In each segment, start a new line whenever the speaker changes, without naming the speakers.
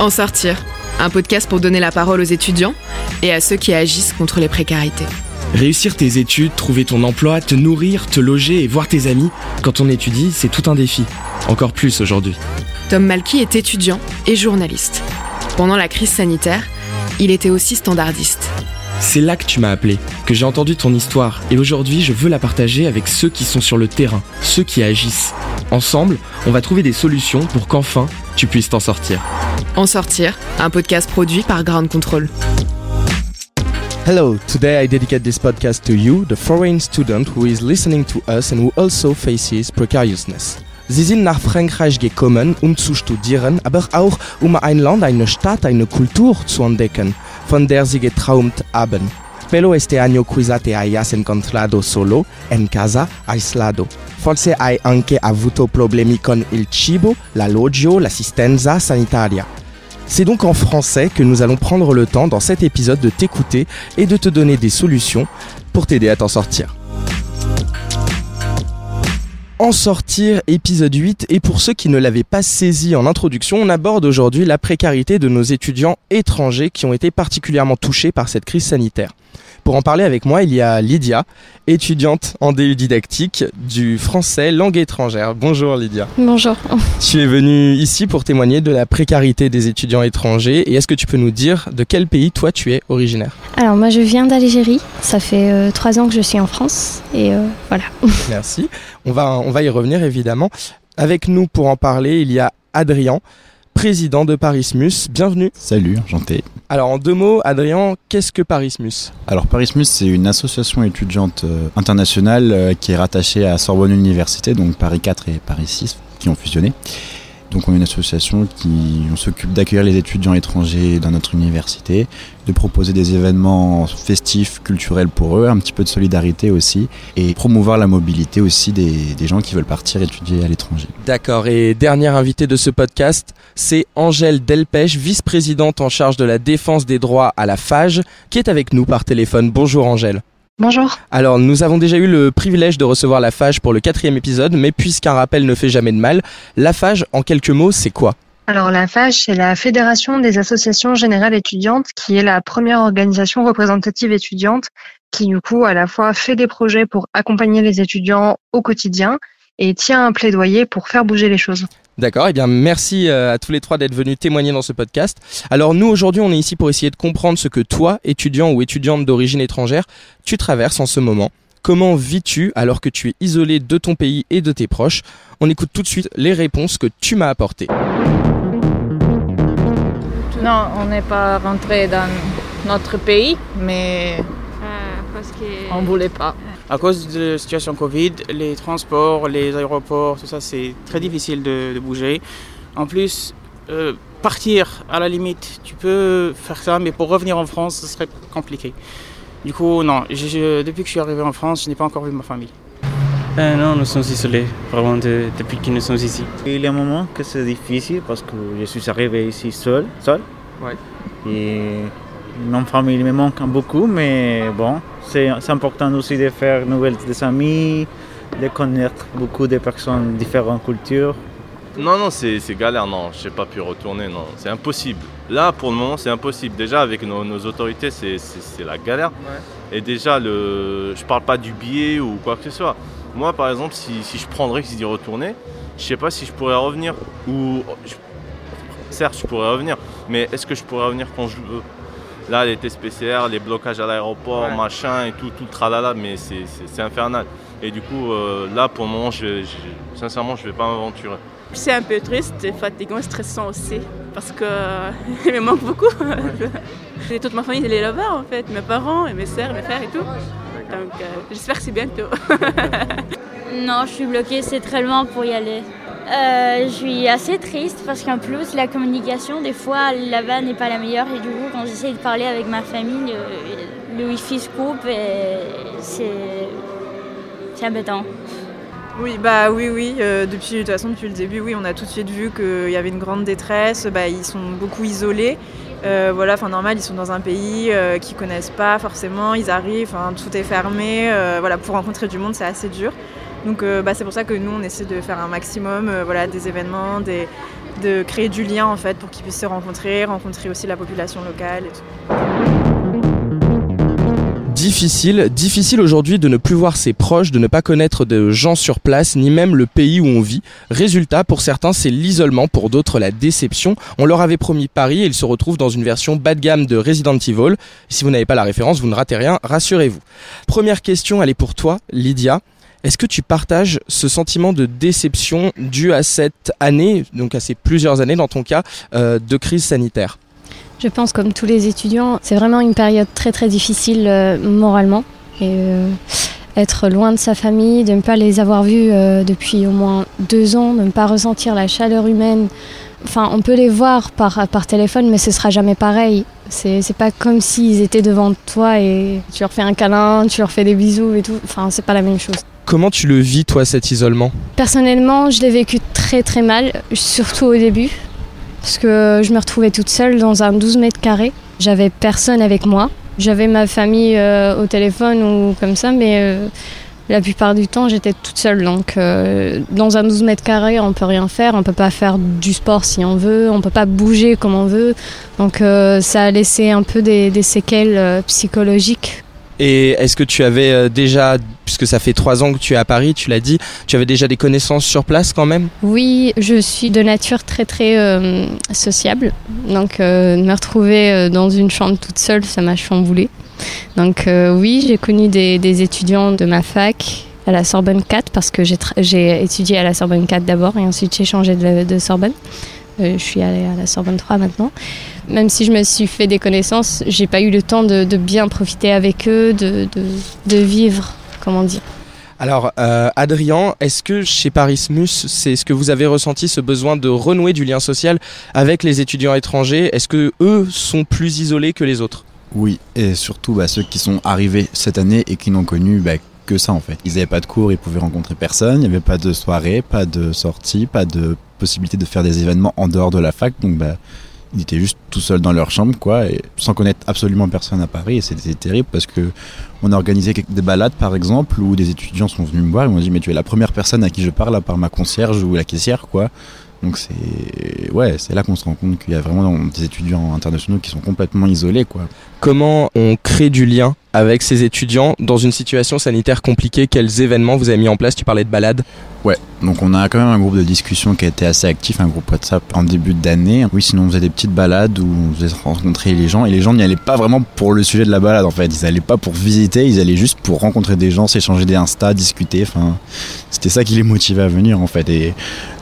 En sortir, un podcast pour donner la parole aux étudiants et à ceux qui agissent contre les précarités.
Réussir tes études, trouver ton emploi, te nourrir, te loger et voir tes amis, quand on étudie, c'est tout un défi. Encore plus aujourd'hui.
Tom Malky est étudiant et journaliste. Pendant la crise sanitaire, il était aussi standardiste.
C'est là que tu m'as appelé, que j'ai entendu ton histoire, et aujourd'hui je veux la partager avec ceux qui sont sur le terrain, ceux qui agissent. Ensemble, on va trouver des solutions pour qu'enfin tu puisses t'en sortir.
En sortir, un podcast produit par Ground Control.
Hello, today I dedicate this podcast to you, the foreign student who is listening to us and who also faces precariousness. Sie sind nach Frankreich gekommen, um zu studieren, aber auch um ein Land, eine Stadt, eine Kultur zu entdecken, von der sie getraumt haben. Pero este año quizá te hayas encontrado solo, en casa, aislado. Forse hai anche avuto problemi con il cibo, l'alloggio, l'assistenza sanitaria. C'est donc en français que nous allons prendre le temps dans cet épisode de t'écouter et de te donner des solutions pour t'aider à t'en sortir. En sortir, épisode 8, et pour ceux qui ne l'avaient pas saisi en introduction, on aborde aujourd'hui la précarité de nos étudiants étrangers qui ont été particulièrement touchés par cette crise sanitaire. Pour en parler avec moi, il y a Lydia, étudiante en DU didactique du français langue étrangère. Bonjour Lydia.
Bonjour.
Tu es venue ici pour témoigner de la précarité des étudiants étrangers et est-ce que tu peux nous dire de quel pays toi tu es originaire?
Alors moi je viens d'Algérie, ça fait euh, trois ans que je suis en France et euh, voilà.
Merci. On va, on va y revenir évidemment. Avec nous pour en parler, il y a Adrien, président de Parismus. Bienvenue.
Salut, enchanté.
Alors en deux mots, Adrien, qu'est-ce que Parismus
Alors Parismus, c'est une association étudiante euh, internationale euh, qui est rattachée à Sorbonne Université, donc Paris 4 et Paris 6 qui ont fusionné. Donc on est une association qui s'occupe d'accueillir les étudiants étrangers dans notre université, de proposer des événements festifs, culturels pour eux, un petit peu de solidarité aussi, et promouvoir la mobilité aussi des, des gens qui veulent partir étudier à l'étranger.
D'accord, et dernière invitée de ce podcast, c'est Angèle Delpech, vice-présidente en charge de la défense des droits à la FAGE, qui est avec nous par téléphone. Bonjour Angèle.
Bonjour.
Alors, nous avons déjà eu le privilège de recevoir la FAGE pour le quatrième épisode, mais puisqu'un rappel ne fait jamais de mal, la FAGE, en quelques mots, c'est quoi?
Alors la FAGE, c'est la Fédération des associations générales étudiantes, qui est la première organisation représentative étudiante qui du coup à la fois fait des projets pour accompagner les étudiants au quotidien et tient un plaidoyer pour faire bouger les choses.
D'accord, et eh bien merci euh, à tous les trois d'être venus témoigner dans ce podcast. Alors nous aujourd'hui on est ici pour essayer de comprendre ce que toi, étudiant ou étudiante d'origine étrangère, tu traverses en ce moment. Comment vis-tu alors que tu es isolé de ton pays et de tes proches? On écoute tout de suite les réponses que tu m'as apportées.
Non, on n'est pas rentré dans notre pays, mais
parce que...
on voulait pas.
À cause de la situation Covid, les transports, les aéroports, tout ça, c'est très difficile de, de bouger. En plus, euh, partir, à la limite, tu peux faire ça, mais pour revenir en France, ce serait compliqué. Du coup, non, je- je- depuis que je suis arrivé en France, je n'ai pas encore vu ma famille.
Euh, non, nous sommes isolés, vraiment, de- depuis que nous sommes ici.
Il y a un moment que c'est difficile parce que je suis arrivé ici seul, seul.
Ouais.
Et mon famille me manque beaucoup, mais bon, c'est important aussi de faire nouvelles des amis, de connaître beaucoup de personnes de différentes cultures.
Non, non, c'est galère, non, je n'ai pas pu retourner, non, c'est impossible. Là, pour le moment, c'est impossible. Déjà, avec nos, nos autorités, c'est- la galère. Et déjà, le, je parle pas du billet ou quoi que ce soit. Moi, par exemple, si, si je prendrais que d'y retourner, je sais pas si je pourrais revenir. Ou, je- certes, je pourrais revenir, mais est-ce que je pourrais revenir quand je veux? Là, les tests PCR, les blocages à l'aéroport, machin et tout, tout le tralala, mais c'est- infernal. Et du coup, euh, là, pour le moment, je, je- sincèrement, je vais pas m'aventurer.
C'est un peu triste, fatigant, stressant aussi, parce que il me manque beaucoup. J'ai toute ma famille, elle est là-bas en fait, mes parents, et mes sœurs, mes frères et tout. Donc euh, j'espère que c'est bientôt.
Non, je suis bloquée, c'est très loin pour y aller. Euh, je suis assez triste parce qu'en plus, la communication, des fois, là-bas n'est pas la meilleure. Et du coup, quand j'essaie de parler avec ma famille, le, wifi se coupe et c'est embêtant.
Oui, bah oui, oui. euh, depuis, de toute façon, depuis le début, oui, on a tout de suite vu qu'il y avait une grande détresse. Bah, ils sont beaucoup isolés. Euh, voilà, enfin normal, ils sont dans un pays euh, qu'ils connaissent pas forcément. Ils arrivent, tout est fermé. voilà, pour rencontrer du monde, c'est assez dur. Donc, euh, bah, c'est pour ça que nous, on essaie de faire un maximum, euh, voilà, des événements, de créer du lien en fait pour qu'ils puissent se rencontrer, rencontrer aussi la population locale. Et tout.
Difficile, difficile aujourd'hui de ne plus voir ses proches, de ne pas connaître de gens sur place, ni même le pays où on vit. Résultat, pour certains, c'est l'isolement, pour d'autres, la déception. On leur avait promis Paris et ils se retrouvent dans une version bas de gamme de Resident Evil. Si vous n'avez pas la référence, vous ne ratez rien, rassurez-vous. Première question, elle est pour toi, Lydia. Est-ce que tu partages ce sentiment de déception dû à cette année, donc à ces plusieurs années dans ton cas, euh, de crise sanitaire?
Je pense comme tous les étudiants, c'est vraiment une période très très difficile euh, moralement. Et euh, être loin de sa famille, de ne pas les avoir vus depuis au moins deux ans, de ne pas ressentir la chaleur humaine. Enfin, on peut les voir par, par téléphone, mais ce sera jamais pareil. C'est pas comme s'ils étaient devant toi et tu leur fais un câlin, tu leur fais des bisous et tout. Enfin, c'est pas la même chose.
Comment tu le vis, toi, cet isolement?
Personnellement, je l'ai vécu très très mal, surtout au début, parce que je me retrouvais toute seule dans un 12 mètres carrés. J'avais personne avec moi. J'avais ma famille euh, au téléphone ou comme ça, mais euh, la plupart du temps, j'étais toute seule. Donc, euh, dans un 12 mètres carrés, on peut rien faire. On peut pas faire du sport si on veut. On peut pas bouger comme on veut. Donc, ça a laissé un peu des, séquelles psychologiques
Et est-ce que tu avais euh, déjà, puisque ça fait trois ans que tu es à Paris, tu l'as dit, tu avais déjà des connaissances sur place quand même?
Oui, je suis de nature très très euh, sociable. Donc euh, me retrouver euh, dans une chambre toute seule, ça m'a chamboulé. Donc oui, j'ai connu des, étudiants de ma fac à la Sorbonne 4 parce que j'ai étudié à la Sorbonne 4 d'abord et ensuite j'ai changé de, Sorbonne. Je suis allée à la Sorbonne 3 maintenant. Même si je me suis fait des connaissances, j'ai pas eu le temps de, de bien profiter avec eux, de, de, de vivre, comment dire.
Alors, euh, Adrien, est-ce que chez Parismus, c'est ce que vous avez ressenti ce besoin de renouer du lien social avec les étudiants étrangers? Est-ce que eux sont plus isolés que les autres?
Oui, et surtout bah, ceux qui sont arrivés cette année et qui n'ont connu bah, que ça en fait. Ils n'avaient pas de cours, ils pouvaient rencontrer personne, il n'y avait pas de soirée, pas de sortie, pas de possibilité de faire des événements en dehors de la fac, donc bah, ils étaient juste tout seuls dans leur chambre quoi, et sans connaître absolument personne à Paris, et c'était terrible parce que on a organisé des balades par exemple où des étudiants sont venus me voir et m'ont dit mais tu es la première personne à qui je parle à part ma concierge ou la caissière quoi. Donc c'est ouais, c'est là qu'on se rend compte qu'il y a vraiment des étudiants internationaux qui sont complètement isolés quoi.
Comment on crée du lien avec ces étudiants dans une situation sanitaire compliquée Quels événements vous avez mis en place? Tu parlais de balades.
Ouais, donc on a quand même un groupe de discussion qui a été assez actif, un groupe WhatsApp en début d'année. Oui, sinon on faisait des petites balades où on faisait rencontrer les gens et les gens n'y allaient pas vraiment pour le sujet de la balade en fait. Ils allaient pas pour visiter, ils allaient juste pour rencontrer des gens, s'échanger des Insta, discuter. C'était ça qui les motivait à venir en fait. Et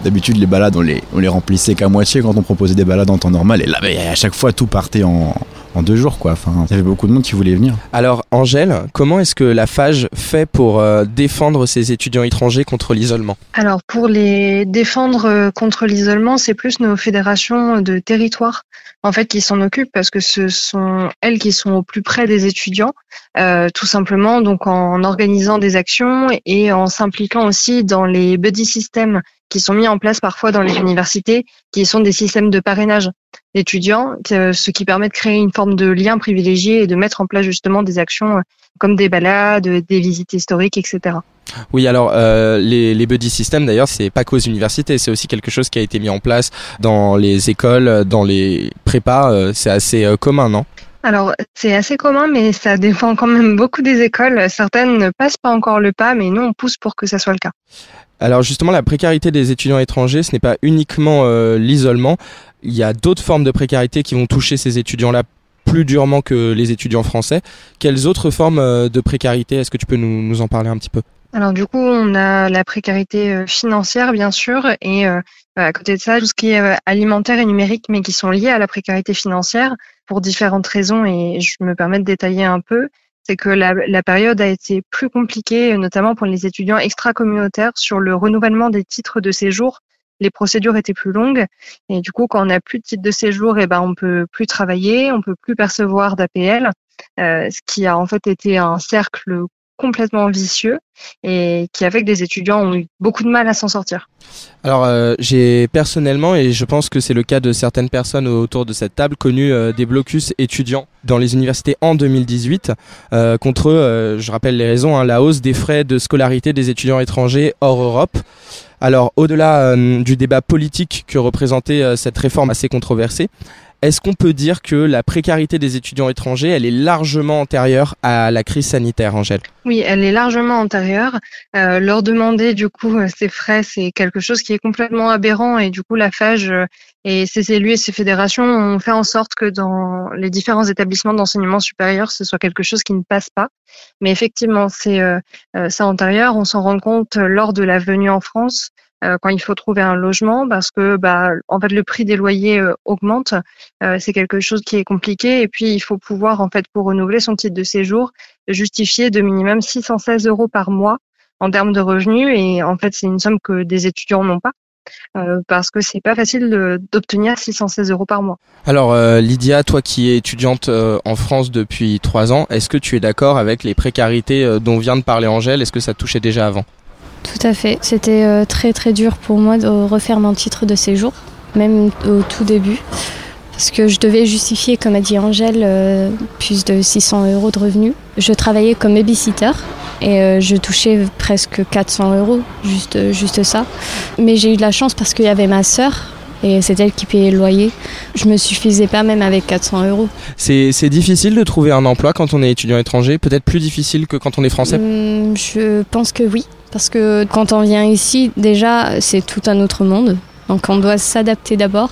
d'habitude les balades on les, on les remplissait qu'à moitié quand on proposait des balades en temps normal. Et là, bah, à chaque fois tout partait en, en deux jours quoi. Enfin, il y avait beaucoup de monde qui voulait venir.
Alors, Angèle, comment est-ce que la FAGE fait pour euh, défendre ces étudiants étrangers contre l'isolement?
Alors pour les défendre euh, contre l'isolement, c'est plus nos fédérations de territoire en fait qui s'en occupent parce que ce sont elles qui sont au plus près des étudiants, euh, tout simplement donc en organisant des actions et en s'impliquant aussi dans les buddy systems qui sont mis en place parfois dans les universités, qui sont des systèmes de parrainage d'étudiants, ce qui permet de créer une forme de lien privilégié et de mettre en place justement des actions euh, comme des balades, des visites historiques, etc.
Oui, alors euh, les, les buddy systems d'ailleurs, c'est pas qu'aux universités, c'est aussi quelque chose qui a été mis en place dans les écoles, dans les prépas, euh, c'est assez commun, non?
Alors, c'est assez commun, mais ça dépend quand même beaucoup des écoles. Certaines ne passent pas encore le pas, mais nous, on pousse pour que ça soit le cas.
Alors justement, la précarité des étudiants étrangers, ce n'est pas uniquement euh, l'isolement, il y a d'autres formes de précarité qui vont toucher ces étudiants-là plus durement que les étudiants français. Quelles autres formes euh, de précarité? Est-ce que tu peux nous, en parler un petit peu?
Alors du coup, on a la précarité euh, financière, bien sûr, et à côté de ça, tout ce qui est alimentaire et numérique, mais qui sont liés à la précarité financière pour différentes raisons, et je me permets de détailler un peu. C'est que la, la période a été plus compliquée, notamment pour les étudiants extra-communautaires, sur le renouvellement des titres de séjour. Les procédures étaient plus longues, et du coup, quand on n'a plus de titre de séjour, et ben, on peut plus travailler, on peut plus percevoir d'APL, euh, ce qui a en fait été un cercle complètement vicieux et qui a fait que des étudiants ont eu beaucoup de mal à s'en sortir.
Alors euh, j'ai personnellement, et je pense que c'est le cas de certaines personnes autour de cette table, connu euh, des blocus étudiants dans les universités en 2018 euh, contre, euh, je rappelle les raisons, hein, la hausse des frais de scolarité des étudiants étrangers hors Europe. Alors, au-delà du débat politique que représentait cette réforme assez controversée, est-ce qu'on peut dire que la précarité des étudiants étrangers, elle est largement antérieure à la crise sanitaire, Angèle?
Oui, elle est largement antérieure. Euh, leur demander du coup euh, ces frais, c'est quelque chose qui est complètement aberrant et du coup la FAGE euh, et ses élus et ses fédérations ont fait en sorte que dans les différents établissements d'enseignement supérieur, ce soit quelque chose qui ne passe pas. Mais effectivement, c'est euh, ça antérieur. On s'en rend compte lors de la venue en France euh, quand il faut trouver un logement parce que bah en fait le prix des loyers euh, augmente euh, c'est quelque chose qui est compliqué. Et puis il faut pouvoir en fait pour renouveler son titre de séjour justifier de minimum 616 euros par mois en termes de revenus. Et en fait c'est une somme que des étudiants n'ont pas euh, parce que c'est pas facile d'obtenir 616 euros par mois.
Alors euh, Lydia, toi qui es étudiante euh, en France depuis trois ans, est-ce que tu es d'accord avec les précarités dont vient de parler Angèle? Est-ce que ça touchait déjà avant?
Tout à fait. C'était euh, très très dur pour moi de refaire mon titre de séjour, même au tout début. Parce que je devais justifier, comme a dit Angèle, euh, plus de 600 euros de revenus. Je travaillais comme babysitter et euh, je touchais presque 400 euros, juste, juste ça. Mais j'ai eu de la chance parce qu'il y avait ma sœur et c'est elle qui payait le loyer. Je me suffisais pas même avec 400 euros.
C'est difficile de trouver un emploi quand on est étudiant étranger, peut-être plus difficile que quand on est français?
Hum, Je pense que oui, parce que quand on vient ici, déjà, c'est tout un autre monde. Donc on doit s'adapter d'abord.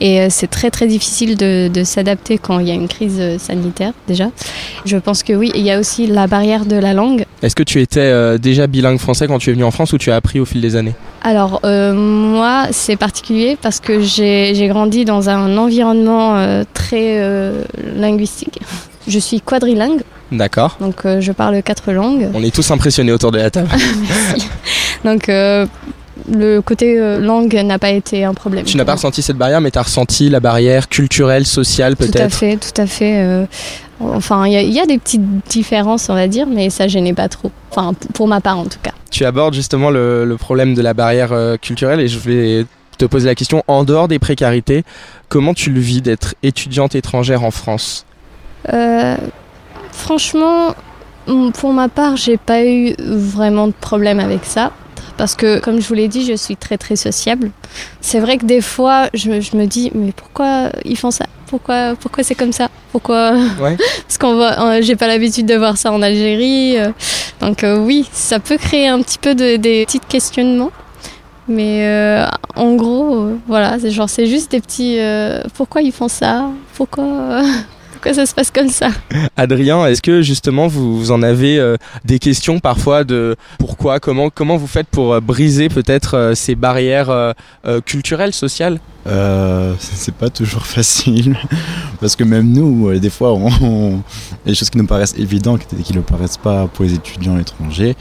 Et euh, c'est très très difficile de, de s'adapter quand il y a une crise euh, sanitaire déjà. Je pense que oui, il y a aussi la barrière de la langue.
Est-ce que tu étais euh, déjà bilingue français quand tu es venu en France ou tu as appris au fil des années?
Alors euh, moi c'est particulier parce que j'ai grandi dans un environnement euh, très euh, linguistique. Je suis quadrilingue.
D'accord.
Donc je parle quatre langues.
On est tous impressionnés autour de la table.
Donc le côté euh, langue n'a pas été un problème.
Tu n'as pas ressenti cette barrière, mais tu as ressenti la barrière culturelle, sociale peut-être
Tout à fait, tout à fait. Euh, enfin, il y, y, a des petites différences, on va dire, mais ça gênait pas trop. Enfin, pour ma part en tout cas.
Tu abordes justement le, le problème de la barrière euh, culturelle et je vais te poser la question, en dehors des précarités, comment tu le vis d'être étudiante étrangère en France?
Franchement, pour ma part, j'ai pas eu vraiment de problème avec ça parce que comme je vous l'ai dit je suis très très sociable. C'est vrai que des fois je, je, me dis mais pourquoi ils font ça? Pourquoi pourquoi c'est comme ça? Pourquoi?
Ouais.
parce qu'on voit j'ai pas l'habitude de voir ça en Algérie donc euh, oui ça peut créer un petit peu de, des petits questionnements. Mais euh, en gros euh, voilà c'est genre c'est juste des petits euh, pourquoi ils font ça? Pourquoi? pourquoi ça se passe comme ça
Adrien, est-ce que justement vous, vous en avez euh, des questions parfois de pourquoi, comment, comment vous faites pour euh, briser peut-être euh, ces barrières euh, culturelles, sociales?
Euh, c'est pas toujours facile parce que même nous des fois on, on, les choses qui nous paraissent évidentes qui ne paraissent pas pour les étudiants étrangers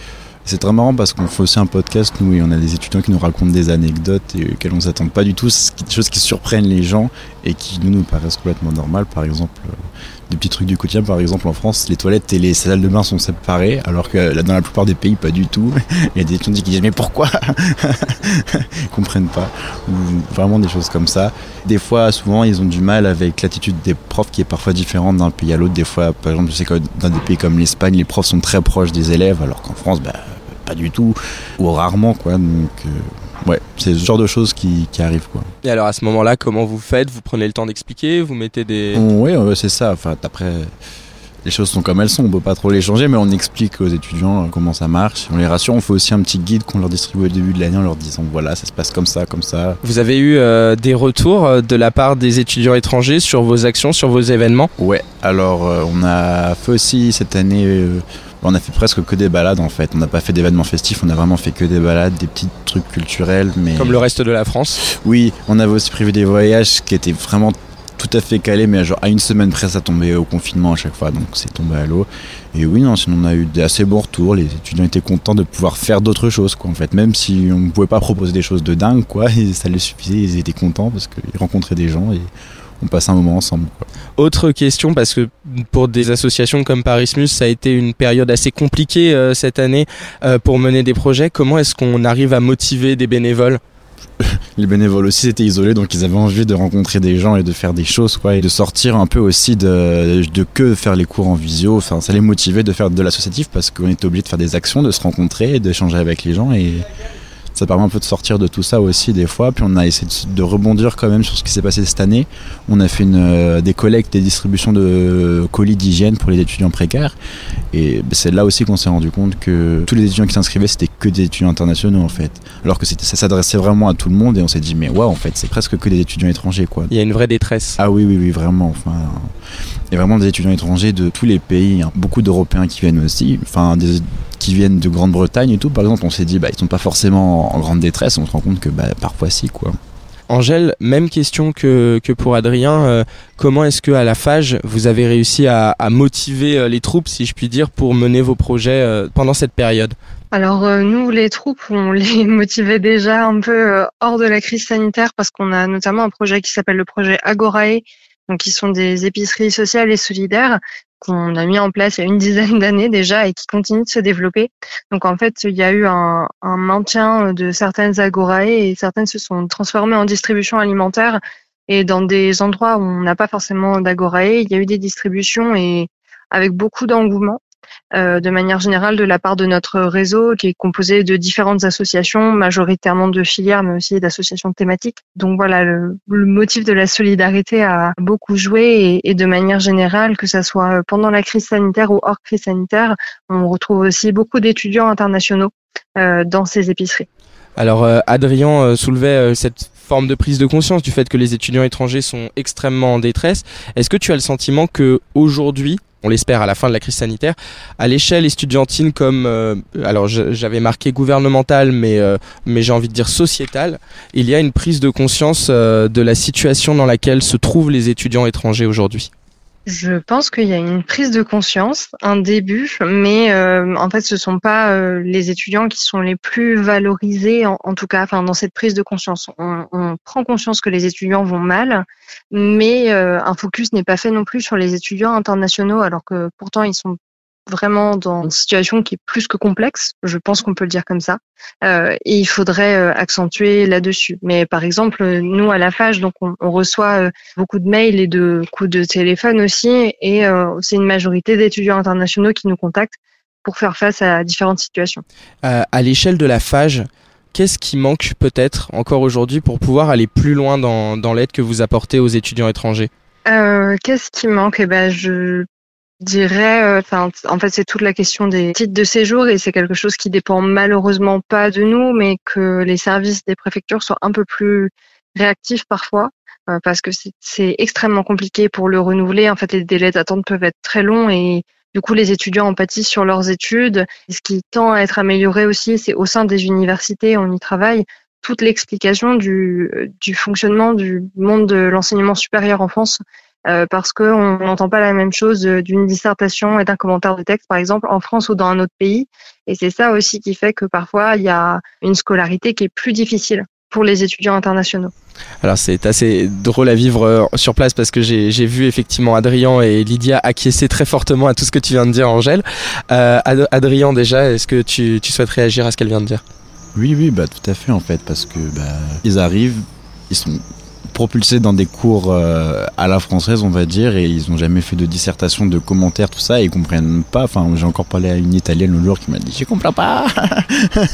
c'est très marrant parce qu'on fait aussi un podcast nous et on a des étudiants qui nous racontent des anecdotes et auxquelles on s'attend pas du tout. Des choses qui surprennent les gens et qui nous nous paraissent complètement normales. Par exemple euh, des petits trucs du quotidien. Par exemple en France les toilettes et les salles de bain sont séparées alors que là, dans la plupart des pays pas du tout. Il y a des étudiants qui disent mais pourquoi? Ils comprennent pas. Ou vraiment des choses comme ça. Des fois souvent ils ont du mal avec l'attitude des profs qui est parfois différente d'un pays à l'autre. Des fois par exemple je sais que dans des pays comme l'Espagne les profs sont très proches des élèves alors qu'en France bah, pas du tout ou rarement quoi. Donc euh, ouais c'est ce genre de choses qui, qui arrivent quoi.
Et alors à ce moment là comment vous faites? Vous prenez le temps d'expliquer? Vous mettez des
oui c'est ça. Enfin après les choses sont comme elles sont. On peut pas trop les changer mais on explique aux étudiants comment ça marche. On les rassure. On fait aussi un petit guide qu'on leur distribue au début de l'année en leur disant voilà ça se passe comme ça comme ça.
Vous avez eu euh, des retours de la part des étudiants étrangers sur vos actions sur vos événements?
Ouais. Alors euh, on a fait aussi cette année euh, on a fait presque que des balades en fait. On n'a pas fait d'événements festifs, on a vraiment fait que des balades, des petits trucs culturels. Mais...
Comme le reste de la France
Oui, on avait aussi prévu des voyages qui étaient vraiment tout à fait calés, mais genre à une semaine près ça tombait au confinement à chaque fois, donc c'est tombé à l'eau. Et oui, non, sinon on a eu des assez bons retours, les étudiants étaient contents de pouvoir faire d'autres choses, quoi, en fait. Même si on ne pouvait pas proposer des choses de dingue, quoi, et ça les suffisait, ils étaient contents parce qu'ils rencontraient des gens et on passe un moment ensemble. Quoi.
Autre question, parce que pour des associations comme Parismus, ça a été une période assez compliquée euh, cette année euh, pour mener des projets. Comment est-ce qu'on arrive à motiver des bénévoles?
Les bénévoles aussi étaient isolés donc ils avaient envie de rencontrer des gens et de faire des choses quoi et de sortir un peu aussi de, de que faire les cours en visio enfin ça les motivait de faire de l'associatif parce qu'on était obligé de faire des actions de se rencontrer d'échanger avec les gens et ça permet un peu de sortir de tout ça aussi des fois. Puis on a essayé de, rebondir quand même sur ce qui s'est passé cette année. On a fait une, euh, des collectes, des distributions de colis d'hygiène pour les étudiants précaires. Et bah, c'est là aussi qu'on s'est rendu compte que tous les étudiants qui s'inscrivaient, c'était que des étudiants internationaux en fait. Alors que ça s'adressait vraiment à tout le monde et on s'est dit, mais ouais, en fait, c'est presque que des étudiants étrangers quoi.
Il y a une vraie détresse.
Ah oui, oui, oui, vraiment. Enfin, il y a vraiment des étudiants étrangers de tous les pays, hein. beaucoup d'Européens qui viennent aussi. Enfin, des qui viennent de Grande-Bretagne et tout, par exemple, on s'est dit, bah, ils sont pas forcément en grande détresse, on se rend compte que bah, parfois si, quoi.
Angèle, même question que, que pour Adrien, euh, comment est-ce que à la FAGE vous avez réussi à, à, motiver euh, les troupes, si je puis dire, pour mener vos projets euh, pendant cette période?
Alors euh, nous, les troupes, on les motivait déjà un peu euh, hors de la crise sanitaire parce qu'on a notamment un projet qui s'appelle le projet Agorae, donc qui sont des épiceries sociales et solidaires qu'on a mis en place il y a une dizaine d'années déjà et qui continuent de se développer. Donc en fait, il y a eu un, un maintien de certaines agorae et certaines se sont transformées en distribution alimentaire. Et dans des endroits où on n'a pas forcément d'agorae, il y a eu des distributions et avec beaucoup d'engouement. Euh, de manière générale de la part de notre réseau qui est composé de différentes associations, majoritairement de filières, mais aussi d'associations thématiques. Donc voilà, le, motif de la solidarité a beaucoup joué et, de manière générale, que ce soit pendant la crise sanitaire ou hors crise sanitaire, on retrouve aussi beaucoup d'étudiants internationaux euh, dans ces épiceries.
Alors euh, Adrien soulevait cette forme de prise de conscience du fait que les étudiants étrangers sont extrêmement en détresse. Est-ce que tu as le sentiment que aujourd'hui on l'espère à la fin de la crise sanitaire, à l'échelle estudiantine comme, euh, alors j'avais marqué gouvernemental, mais, euh, mais j'ai envie de dire sociétal, il y a une prise de conscience euh, de la situation dans laquelle se trouvent les étudiants étrangers aujourd'hui.
Je pense qu'il y a une prise de conscience, un début, mais euh, en fait, ce sont pas euh, les étudiants qui sont les plus valorisés, en, tout cas, enfin, dans cette prise de conscience. On, on, prend conscience que les étudiants vont mal, mais euh, un focus n'est pas fait non plus sur les étudiants internationaux, alors que pourtant ils sont vraiment dans une situation qui est plus que complexe, je pense qu'on peut le dire comme ça, euh, et il faudrait euh, accentuer là-dessus. Mais par exemple, nous à la FAGE, donc on, on reçoit euh, beaucoup de mails et de coups de téléphone aussi, et euh, c'est une majorité d'étudiants internationaux qui nous contactent pour faire face à différentes situations.
À l'échelle de la FAGE, qu'est-ce qui manque peut-être encore aujourd'hui pour pouvoir aller plus loin dans, dans l'aide que vous apportez aux étudiants étrangers?
Euh, Qu'est-ce qui manque? Eh ben, je dirais, enfin, euh, en fait, c'est toute la question des titres de séjour et c'est quelque chose qui dépend malheureusement pas de nous, mais que les services des préfectures soient un peu plus réactifs parfois, euh, parce que c'est extrêmement compliqué pour le renouveler. En fait, les délais d'attente peuvent être très longs et du coup, les étudiants en pâtissent sur leurs études. Ce qui tend à être amélioré aussi, c'est au sein des universités, on y travaille, toute l'explication du, du fonctionnement du monde de l'enseignement supérieur en France euh, parce qu'on n'entend pas la même chose d'une dissertation et d'un commentaire de texte, par exemple, en France ou dans un autre pays. Et c'est ça aussi qui fait que parfois, il y a une scolarité qui est plus difficile pour les étudiants internationaux.
Alors c'est assez drôle à vivre sur place parce que j'ai vu effectivement Adrien et Lydia acquiescer très fortement à tout ce que tu viens de dire Angèle. Euh, Ad Adrien déjà, est-ce que tu, tu souhaites réagir à ce qu'elle vient de dire?
Oui, oui, bah, tout à fait en fait, parce que bah, ils arrivent, ils sont propulsés dans des cours euh, à la française, on va dire, et ils n'ont jamais fait de dissertation, de commentaires, tout ça, et ils comprennent pas. Enfin, j'ai encore parlé à une italienne le jour qui m'a dit Je comprends pas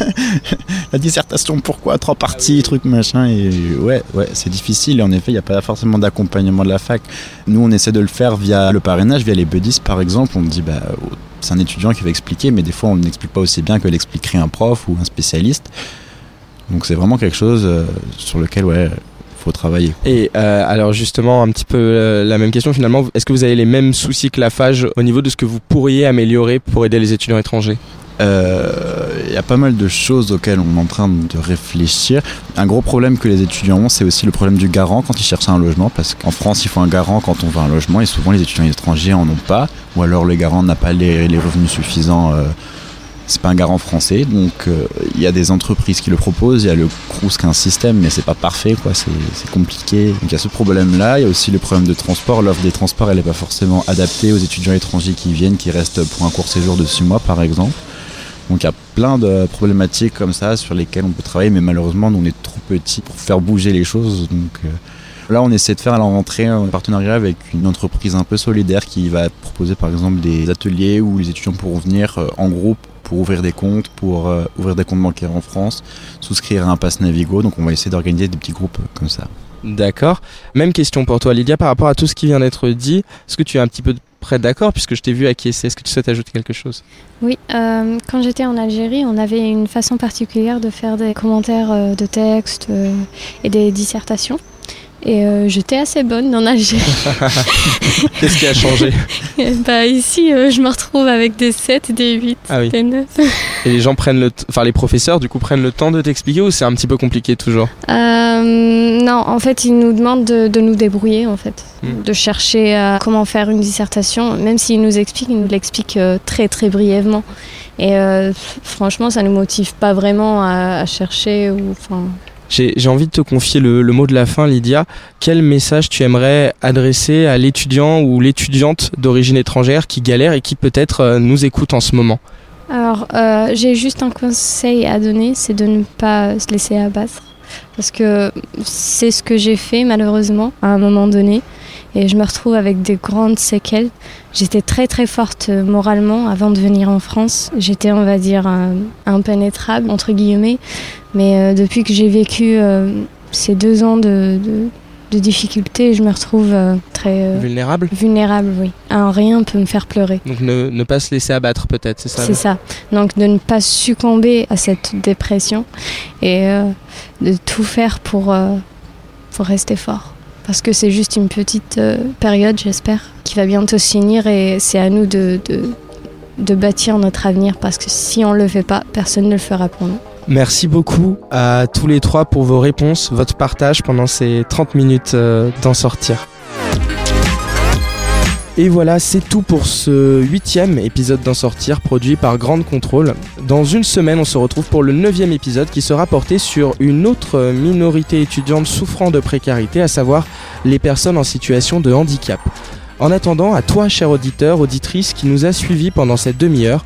La dissertation, pourquoi? Trois parties, truc, machin. Et ouais, ouais, c'est difficile. Et en effet, il n'y a pas forcément d'accompagnement de la fac. Nous, on essaie de le faire via le parrainage, via les buddies, par exemple. On dit Bah, c'est un étudiant qui va expliquer, mais des fois, on n'explique pas aussi bien que l'expliquerait un prof ou un spécialiste. Donc, c'est vraiment quelque chose euh, sur lequel, ouais faut travailler.
Et euh, alors justement, un petit peu euh, la même question finalement, est-ce que vous avez les mêmes soucis que la FAGE au niveau de ce que vous pourriez améliorer pour aider les étudiants étrangers?
Il euh, y a pas mal de choses auxquelles on est en train de réfléchir. Un gros problème que les étudiants ont, c'est aussi le problème du garant quand ils cherchent un logement, parce qu'en France, il faut un garant quand on veut un logement, et souvent les étudiants étrangers en ont pas, ou alors le garant n'a pas les, les, revenus suffisants. Euh, c'est pas un garant français, donc il euh, y a des entreprises qui le proposent, il y a le Crous qui a un système, mais c'est pas parfait, quoi, c'est compliqué. Donc il y a ce problème-là, il y a aussi le problème de transport, l'offre des transports elle est pas forcément adaptée aux étudiants étrangers qui viennent, qui restent pour un court séjour de 6 mois par exemple. Donc il y a plein de problématiques comme ça sur lesquelles on peut travailler, mais malheureusement nous on est trop petits pour faire bouger les choses, donc... Euh, Là, on essaie de faire à la rentrée un partenariat avec une entreprise un peu solidaire qui va proposer par exemple des ateliers où les étudiants pourront venir en groupe pour ouvrir des comptes, pour euh, ouvrir des comptes bancaires en France, souscrire à un pass Navigo. Donc on va essayer d'organiser des petits groupes comme ça.
D'accord. Même question pour toi, Lydia, par rapport à tout ce qui vient d'être dit. Est-ce que tu es un petit peu près d'accord puisque je t'ai vu acquiescer Est-ce que tu souhaites ajouter quelque chose?
Oui, euh, quand j'étais en Algérie, on avait une façon particulière de faire des commentaires euh, de texte euh, et des dissertations. Et euh, j'étais assez bonne en Algérie.
Qu'est-ce qui a changé
bah, Ici, euh, je me retrouve avec des 7, des 8,
Ah oui.
des 9.
Et les gens prennent le, enfin les professeurs du coup prennent le temps de t'expliquer ou c'est un petit peu compliqué toujours?
Euh, non, en fait, ils nous demandent de, de nous débrouiller, en fait,
Hmm.
de chercher comment faire une dissertation. Même s'ils nous expliquent, ils nous l'expliquent très très brièvement. Et franchement, ça nous motive pas vraiment à, à chercher ou enfin.
J'ai envie de te confier le, le mot de la fin, Lydia. Quel message tu aimerais adresser à l'étudiant ou l'étudiante d'origine étrangère qui galère et qui peut-être euh, nous écoute en ce moment?
Alors, euh, j'ai juste un conseil à donner, c'est de ne pas se laisser abattre. Parce que c'est ce que j'ai fait malheureusement à un moment donné. Et je me retrouve avec des grandes séquelles. J'étais très très forte euh, moralement avant de venir en France. J'étais, on va dire, impénétrable, entre guillemets. Mais euh, depuis que j'ai vécu euh, ces deux ans de, de, de difficultés, je me retrouve euh, très euh,
Vulnérable?
vulnérable, oui. Un rien peut me faire pleurer.
Donc ne, ne pas se laisser abattre peut-être, c'est ça
C'est ça. Donc de ne pas succomber à cette dépression et euh, de tout faire pour, pour rester fort. Parce que c'est juste une petite euh, période, j'espère, qui va bientôt se finir et c'est à nous de, de, de bâtir notre avenir parce que si on ne le fait pas, personne ne le fera pour nous.
Merci beaucoup à tous les trois pour vos réponses, votre partage pendant ces 30 minutes euh, d'en sortir. Et voilà, c'est tout pour ce huitième épisode d'en sortir produit par Grande Contrôle. Dans une semaine, on se retrouve pour le neuvième épisode qui sera porté sur une autre minorité étudiante souffrant de précarité, à savoir les personnes en situation de handicap. En attendant, à toi, cher auditeur, auditrice, qui nous a suivis pendant cette demi-heure,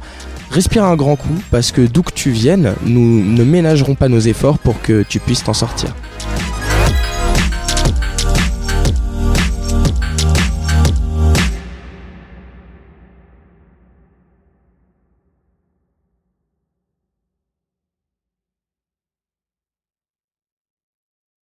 respire un grand coup parce que d'où que tu viennes, nous ne ménagerons pas nos efforts pour que tu puisses t'en sortir.